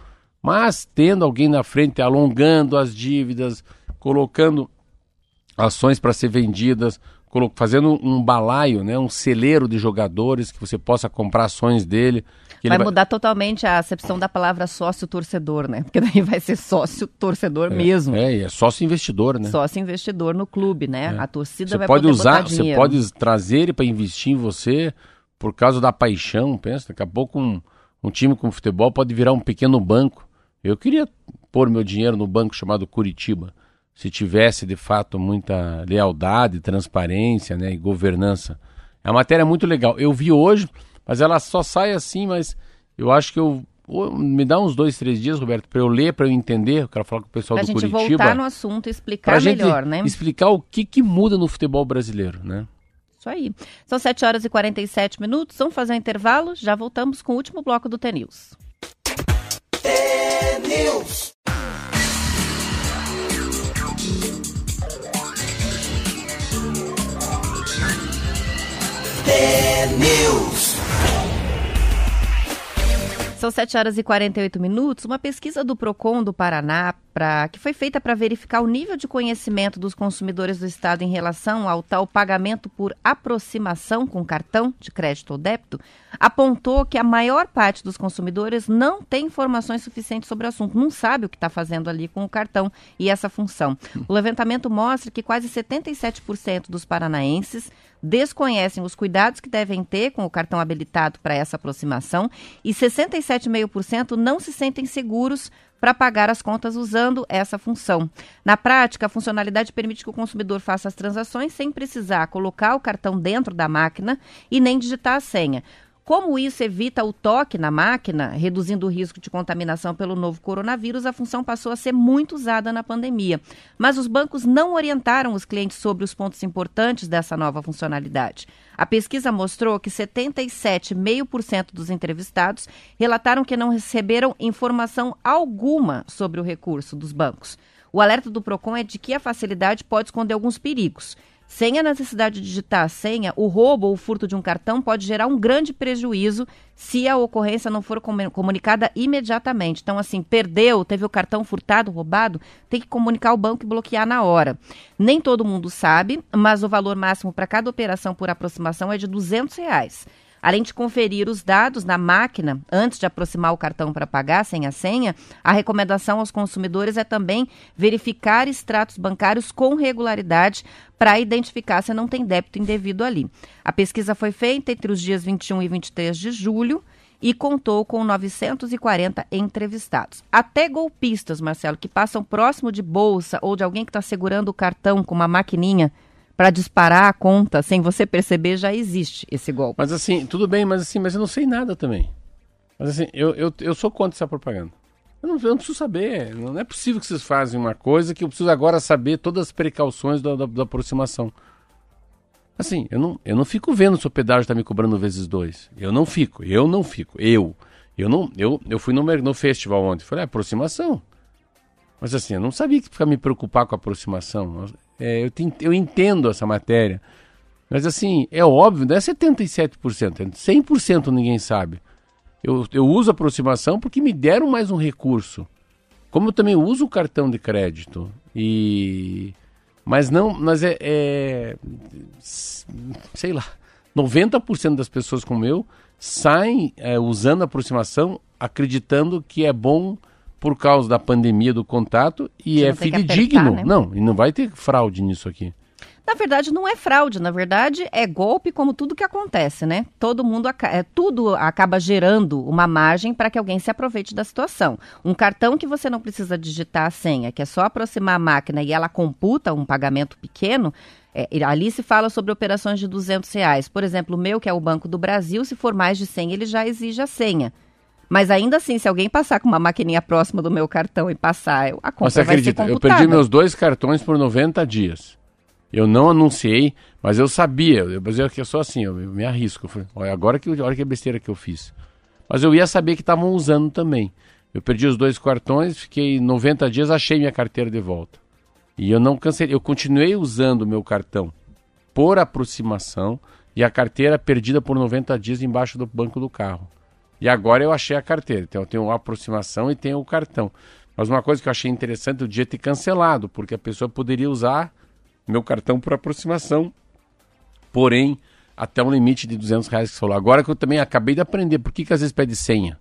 Mas tendo alguém na frente alongando as dívidas, colocando ações para ser vendidas, fazendo um balaio, né, um celeiro de jogadores que você possa comprar ações dele. Vai ele mudar totalmente a acepção da palavra sócio-torcedor, né? Porque [LAUGHS] daí vai ser sócio-torcedor mesmo. É, e é sócio investidor, né? Sócio-investidor no clube, né? A torcida Você vai pode poder usar, você pode trazer ele para investir em você por causa da paixão. Pensa, daqui a pouco um, um time com futebol pode virar um pequeno banco. Eu queria pôr meu dinheiro no banco chamado Curitiba, se tivesse de fato muita lealdade, transparência, né, e governança. É uma matéria muito legal. Eu vi hoje, mas ela só sai assim, mas eu acho que eu me dá uns dois, três dias, Roberto, para eu ler, para eu entender. Eu quero falar com o pessoal Pra do gente Curitiba voltar no assunto e explicar gente melhor, né? explicar o que, que muda no futebol brasileiro, né? Isso aí. São 7 horas e 47 minutos. Vamos fazer um intervalo. Já voltamos com o último bloco do T-News. News. News. São 7 horas e 48 minutos. Uma pesquisa do PROCON do Paraná, pra, que foi feita para verificar o nível de conhecimento dos consumidores do Estado em relação ao tal pagamento por aproximação com cartão de crédito ou débito, apontou que a maior parte dos consumidores não tem informações suficientes sobre o assunto, não sabe o que está fazendo ali com o cartão e essa função. O levantamento mostra que quase 77% dos paranaenses desconhecem os cuidados que devem ter com o cartão habilitado para essa aproximação e 67,5% não se sentem seguros para pagar as contas usando essa função. Na prática, a funcionalidade permite que o consumidor faça as transações sem precisar colocar o cartão dentro da máquina e nem digitar a senha. Como isso evita o toque na máquina, reduzindo o risco de contaminação pelo novo coronavírus, a função passou a ser muito usada na pandemia. Mas os bancos não orientaram os clientes sobre os pontos importantes dessa nova funcionalidade. A pesquisa mostrou que 77,5% dos entrevistados relataram que não receberam informação alguma sobre o recurso dos bancos. O alerta do PROCON é de que a facilidade pode esconder alguns perigos. Sem a necessidade de digitar a senha, o roubo ou o furto de um cartão pode gerar um grande prejuízo se a ocorrência não for comu- comunicada imediatamente. Então, assim, perdeu, teve o cartão furtado, roubado, tem que comunicar ao banco e bloquear na hora. Nem todo mundo sabe, mas o valor máximo para cada operação por aproximação é de 200 reais. Além de conferir os dados na máquina antes de aproximar o cartão para pagar sem a senha, a recomendação aos consumidores é também verificar extratos bancários com regularidade para identificar se não tem débito indevido ali. A pesquisa foi feita entre os dias 21 e 23 de julho e contou com 940 entrevistados. Até golpistas, Marcelo, que passam próximo de bolsa ou de alguém que está segurando o cartão com uma maquininha para disparar a conta sem você perceber, já existe esse golpe. Mas assim, tudo bem, mas assim, mas eu não sei nada também. Mas assim, eu, eu, eu sou contra essa propaganda. Eu não, eu não preciso saber. Não é possível que vocês fazem uma coisa que eu preciso agora saber todas as precauções da, da, da aproximação. Assim, eu não, eu não fico vendo se o pedágio está me cobrando vezes dois. Eu não fico, eu não fico. Eu. Eu não, eu, eu fui no, no festival ontem. Falei, é aproximação. Mas assim, eu não sabia que ficar me preocupar com a aproximação. É, eu, te- eu entendo essa matéria. Mas assim, é óbvio, não é 77%, é 100% ninguém sabe. Eu, eu uso aproximação porque me deram mais um recurso. Como eu também uso o cartão de crédito. E. Mas não. Mas é. é sei lá. 90% das pessoas como eu saem é, usando aproximação acreditando que é bom por causa da pandemia do contato e é fidedigno. apertar, né? Não, e não vai ter fraude nisso aqui. Na verdade, não é fraude, na verdade é golpe, como tudo que acontece, né? Todo mundo, é, tudo acaba gerando uma margem para que alguém se aproveite da situação. Um cartão que você não precisa digitar a senha, que é só aproximar a máquina e ela computa um pagamento pequeno, é, ali se fala sobre operações de 200 reais. Por exemplo, o meu, que é o Banco do Brasil, se for mais de 100, ele já exige a senha. Mas ainda assim, se alguém passar com uma maquininha próxima do meu cartão e passar, eu- a conta Você vai acredita? ser Eu computada. perdi meus dois cartões por 90 dias. Eu não anunciei, mas eu sabia. Eu, eu, eu sou assim, eu, eu me arrisco. Eu falei, olha, agora que, eu- olha que besteira que eu fiz. Mas eu ia saber que estavam usando também. Eu perdi os dois cartões, fiquei 90 dias, achei minha carteira de volta. E eu não cancelei. Eu continuei usando o meu cartão por aproximação e a carteira perdida por 90 dias embaixo do banco do carro. E agora eu achei a carteira. Então eu tenho a aproximação e tenho o cartão. Mas uma coisa que eu achei interessante, eu devia ter cancelado, porque a pessoa poderia usar meu cartão por aproximação. Porém, até um limite de 200 reais que você falou. Agora que eu também acabei de aprender, por que, que às vezes pede senha?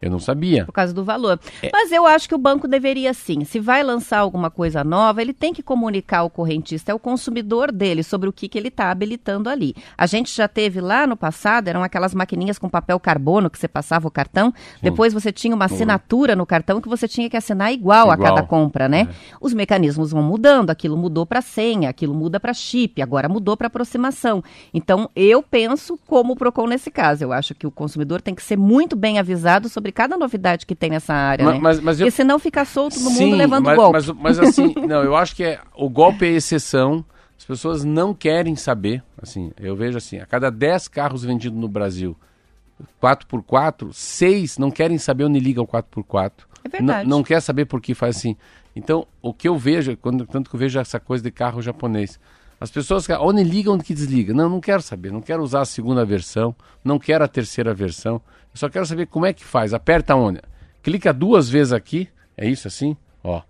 Eu não sabia. Por causa do valor. É. Mas eu acho que o banco deveria sim. Se vai lançar alguma coisa nova, ele tem que comunicar ao correntista, é o consumidor dele, sobre o que, que ele está habilitando ali. A gente já teve lá no passado, eram aquelas maquininhas com papel carbono que você passava o cartão. Depois você tinha uma assinatura no cartão que você tinha que assinar igual, a Igual. cada compra, né? Os mecanismos vão mudando, aquilo mudou para senha, aquilo muda para chip, agora mudou para aproximação. Então, eu penso como o Procon nesse caso. Eu acho que o consumidor tem que ser muito bem avisado sobre cada novidade que tem nessa área, Ma- né? mas- mas eu- Porque senão fica solto no Sim, mundo levando mas, golpe. Mas, mas assim, [LAUGHS] não, eu acho que é, o golpe é exceção. As pessoas não querem saber. Assim, eu vejo assim, a cada 10 carros vendidos no Brasil, 4x4, 6 não querem saber onde liga o 4x4. É verdade. Não, não quer saber por que faz assim. Então, o que eu vejo, quando, tanto que eu vejo essa coisa de carro japonês, as pessoas, que- onde liga, onde que desliga. Não, não quero saber, não quero usar a segunda versão, não quero a terceira versão. Eu só quero saber como é que faz. Aperta onde? Clica duas vezes aqui, é isso assim? Ó,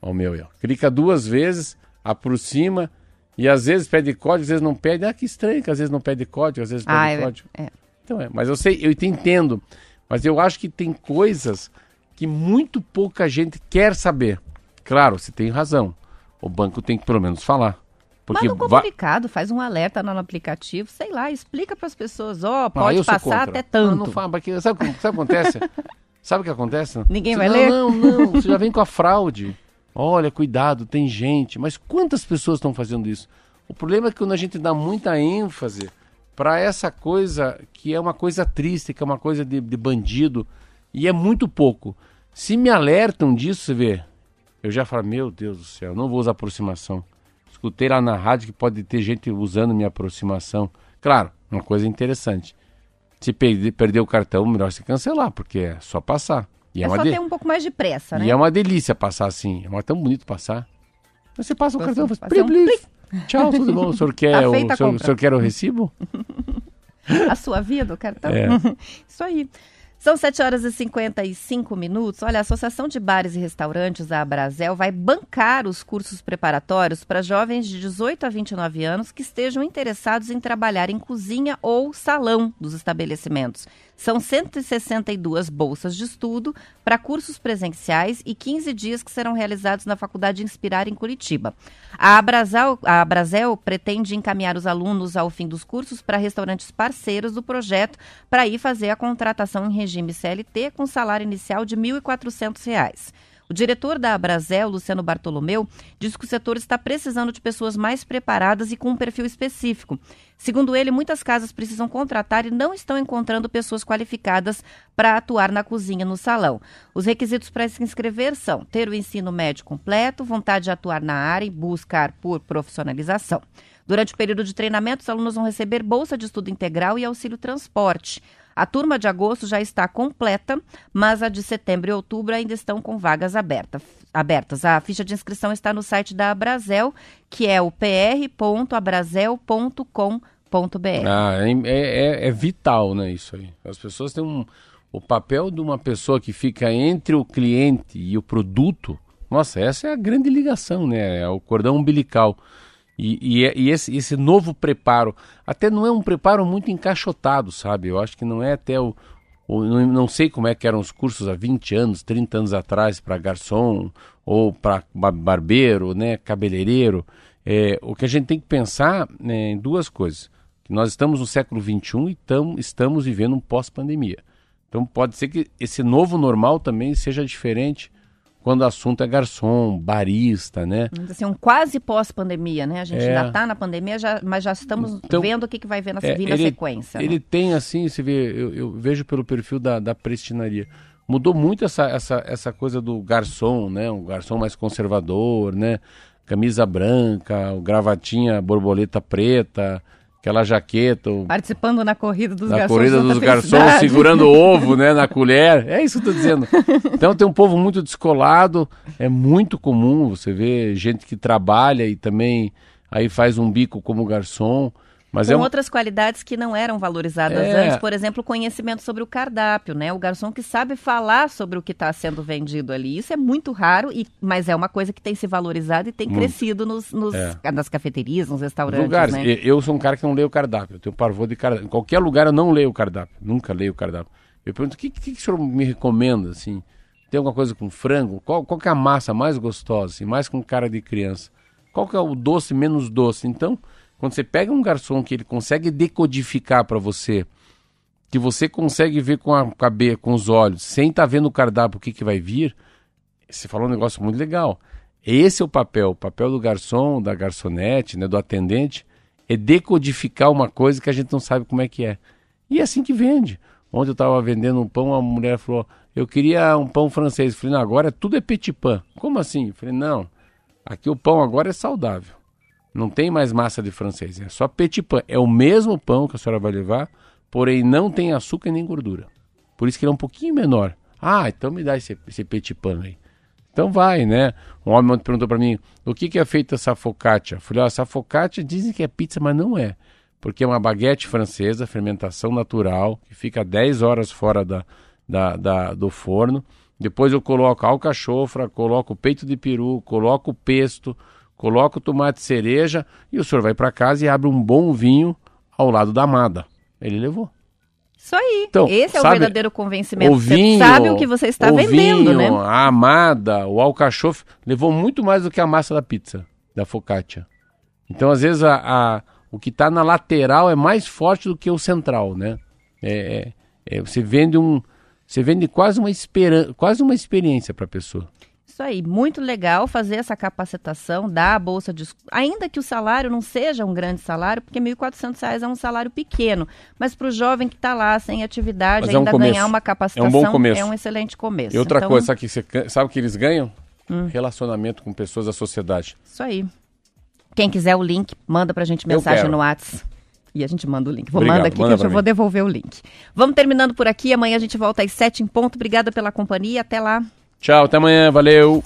ó o meu aí, ó. Clica duas vezes, aproxima e às vezes pede código, às vezes não pede. Ah, que estranho que às vezes não pede código, às vezes pede Ah, é, código. é. Então é, mas eu sei, eu te entendo, mas eu acho que tem coisas que muito pouca gente quer saber. Claro, você tem razão. O banco tem que pelo menos falar. Porque Manda um va- comunicado, faz um alerta no aplicativo, sei lá, explica para as pessoas, ó, Ah, pode passar até tanto. Não, não fala, porque sabe, o que- sabe o que acontece? [LAUGHS] sabe o que acontece? Ninguém Você- vai não, ler? Não, não, [LAUGHS] você já vem com a fraude. Olha, cuidado, tem gente. Mas quantas pessoas estão fazendo isso? O problema é que quando a gente dá muita ênfase para essa coisa que é uma coisa triste, que é uma coisa de, de bandido, e é muito pouco. Se me alertam disso, você vê, eu já falo, meu Deus do céu, não vou usar aproximação. Escutei lá na rádio que pode ter gente usando minha aproximação. Claro, uma coisa interessante. Se perder, perder o cartão, melhor se cancelar, porque é só passar. E é, É só de- ter um pouco mais de pressa, né? e é uma delícia passar assim. É tão bonito passar. Você passa o cartão, faz passa um plim, plim. Tchau, tudo bom? O senhor [LAUGHS] quer, Tá o, a senhor, o senhor quer o recibo? [LAUGHS] A sua vida, o cartão? É. [LAUGHS] Isso aí. São 7 horas e 55 minutos. Olha, a Associação de Bares e Restaurantes, a Abrazel, vai bancar os cursos preparatórios para jovens de 18 a 29 anos que estejam interessados em trabalhar em cozinha ou salão dos estabelecimentos. São 162 bolsas de estudo para cursos presenciais e 15 dias que serão realizados na Faculdade Inspirar em Curitiba. A Abrazel, a pretende encaminhar os alunos ao fim dos cursos para restaurantes parceiros do projeto para ir fazer a contratação em regime CLT com salário inicial de R$ 1.400. O diretor da Abrazel, Luciano Bartolomeu, diz que o setor está precisando de pessoas mais preparadas e com um perfil específico. Segundo ele, muitas casas precisam contratar e não estão encontrando pessoas qualificadas para atuar na cozinha no salão. Os requisitos para se inscrever são ter o ensino médio completo, vontade de atuar na área e buscar por profissionalização. Durante o período de treinamento, os alunos vão receber bolsa de estudo integral e auxílio transporte. A turma de agosto já está completa, mas a de setembro e outubro ainda estão com vagas aberta- abertas. A ficha de inscrição está no site da Abrazel, que é o pr.abrazel.com.br. Ah, é, é- é vital, né, isso aí. As pessoas têm um... O papel de uma pessoa que fica entre o cliente e o produto, nossa, essa é a grande ligação, né? É o cordão umbilical. E, e é- e esse, esse novo preparo, até não é um preparo muito encaixotado, sabe? Eu acho que não é até o... o- não, sei como é que eram os cursos há 20 anos, 30 anos atrás para garçom ou para barbeiro, né, cabeleireiro. É, o que a gente tem que pensar né, em duas coisas. Que nós estamos no século XXI e tam, estamos vivendo um pós-pandemia. Então pode ser que esse novo normal também seja diferente quando o assunto é garçom, barista, né? Assim, um quase pós-pandemia, né? A gente É. ainda está na pandemia, já- mas já estamos Então, vendo o que, que vai ver na, É, vir na sequência. né? Ele tem assim, você vê, eu, eu vejo pelo perfil da, da prestinaria. Mudou muito essa, essa, essa coisa do garçom, né? Um garçom mais conservador, né? Camisa branca, gravatinha borboleta preta, aquela jaqueta, o Participando na corrida dos na garçons. corrida Santa dos garçons Felicidade. [LAUGHS] segurando o ovo, né, na colher. É isso que eu tô dizendo. Então tem um povo muito descolado, é muito comum você ver gente que trabalha e também aí faz um bico como garçom, mas Com é um, outras qualidades que não eram valorizadas É. antes, por exemplo, o conhecimento sobre o cardápio, né? O garçom que sabe falar sobre o que está sendo vendido ali. Isso é muito raro, e, mas é uma coisa que tem se valorizado e tem Muito. crescido nos, nos- É. nas cafeterias, nos Os restaurantes, lugares. né? Eu sou um cara que não leio o cardápio. Eu tenho pavor de cardápio. Em qualquer lugar eu não leio o cardápio. Nunca leio o cardápio. Eu pergunto, o que, que, que o senhor me recomenda, assim? Tem alguma coisa com frango? Qual, qual que é a massa mais gostosa, assim, mais com cara de criança? Qual que é o doce menos doce? Então, quando você pega um garçom que ele consegue decodificar para você, que você consegue ver com a cabeça, com os olhos, sem estar vendo o cardápio o que, que vai vir, você falou um negócio muito legal. Esse é o papel. O papel do garçom, da garçonete, né, do atendente, é decodificar uma coisa que a gente não sabe como é que é. E é assim que vende. Ontem eu estava vendendo um pão, a mulher falou, eu queria um pão francês. Eu falei, não, agora tudo é petit pain. Como assim? Eu falei, não, aqui o pão agora é saudável. Não tem mais massa de francês, é só petit pain. É o mesmo pão que a senhora vai levar, porém não tem açúcar nem gordura. Por isso que ele é um pouquinho menor. Ah, então me dá esse, esse petit pain aí. Então vai, né? Um homem ontem perguntou para mim, o que, que é feita essa focaccia? Eu falei, ó, essa focaccia dizem que é pizza, mas não é. Porque é uma baguete francesa, fermentação natural, que fica 10 horas fora da, da, da- do forno. Depois eu coloco alcachofra, coloco peito de peru, coloco pesto, coloco tomate cereja e o senhor vai para casa e abre um bom vinho ao lado da amada. Ele levou. Isso aí. Então, Esse é o verdadeiro convencimento. O vinho, você sabe o que você está o vendendo, vinho, né? A amada, o alcachofre, levou muito mais do que a massa da pizza, da focaccia. Então, às vezes, a, a- o que está na lateral é mais forte do que o central, né? É, é- é- você vende um, você vende quase uma esperan quase uma experiência para a pessoa. Isso aí, muito legal fazer essa capacitação, dar a bolsa de... Ainda que o salário não seja um grande salário, porque 1.400 reais é um salário pequeno, mas para o jovem que está lá sem atividade, Mas é um ainda ganhar uma capacitação É um bom começo. é um excelente começo. E outra Então, coisa, sabe, que você, sabe o que eles ganham? Hum. Relacionamento com pessoas da sociedade. Isso aí. Quem quiser o link, manda pra gente mensagem no WhatsApp. E a gente manda o link. Vou Obrigado, mandar aqui manda que eu vou devolver o link. Vamos terminando por aqui. Amanhã a gente volta às sete em ponto. Obrigada pela companhia. Até lá. Tchau, até amanhã, valeu!